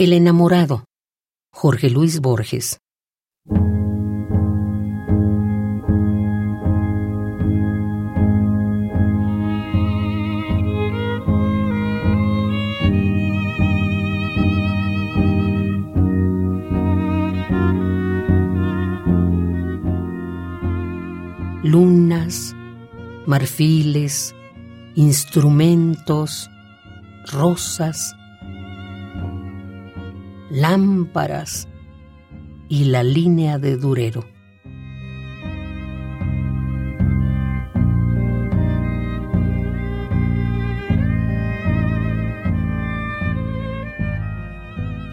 El enamorado. Jorge Luis Borges. Lunas, marfiles, instrumentos, rosas, lámparas y la línea de Durero.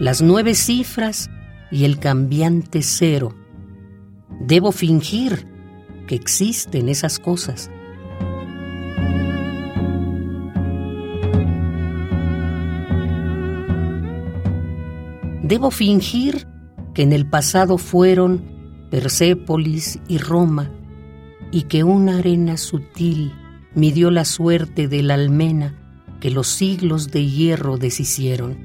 Las nueve cifras y el cambiante cero. Debo fingir que existen esas cosas. Debo fingir que en el pasado fueron Persépolis y Roma, y que una arena sutil midió la suerte de la almena que los siglos de hierro deshicieron.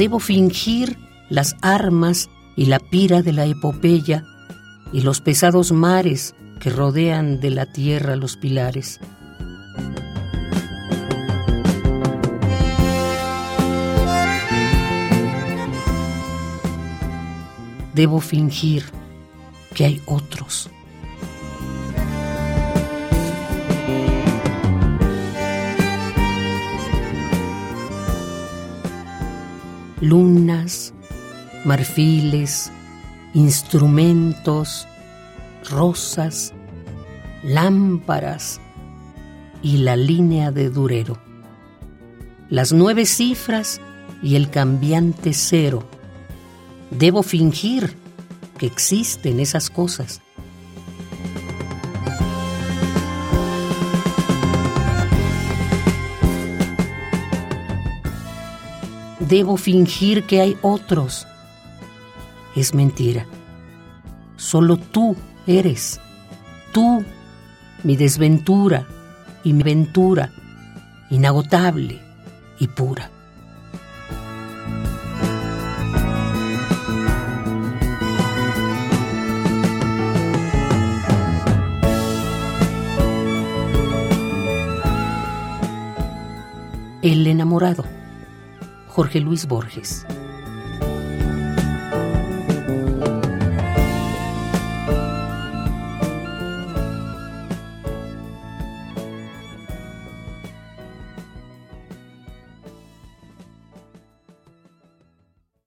Debo fingir las armas y la pira de la epopeya y los pesados mares que rodean de la tierra los pilares. Debo fingir que hay otros lunas, marfiles, instrumentos, rosas, lámparas y la línea de Durero. Las nueve cifras y el cambiante cero. Debo fingir que existen esas cosas. Debo fingir que hay otros. Es mentira. Solo tú eres. Tú, mi desventura y mi ventura, inagotable y pura. El enamorado. Jorge Luis Borges.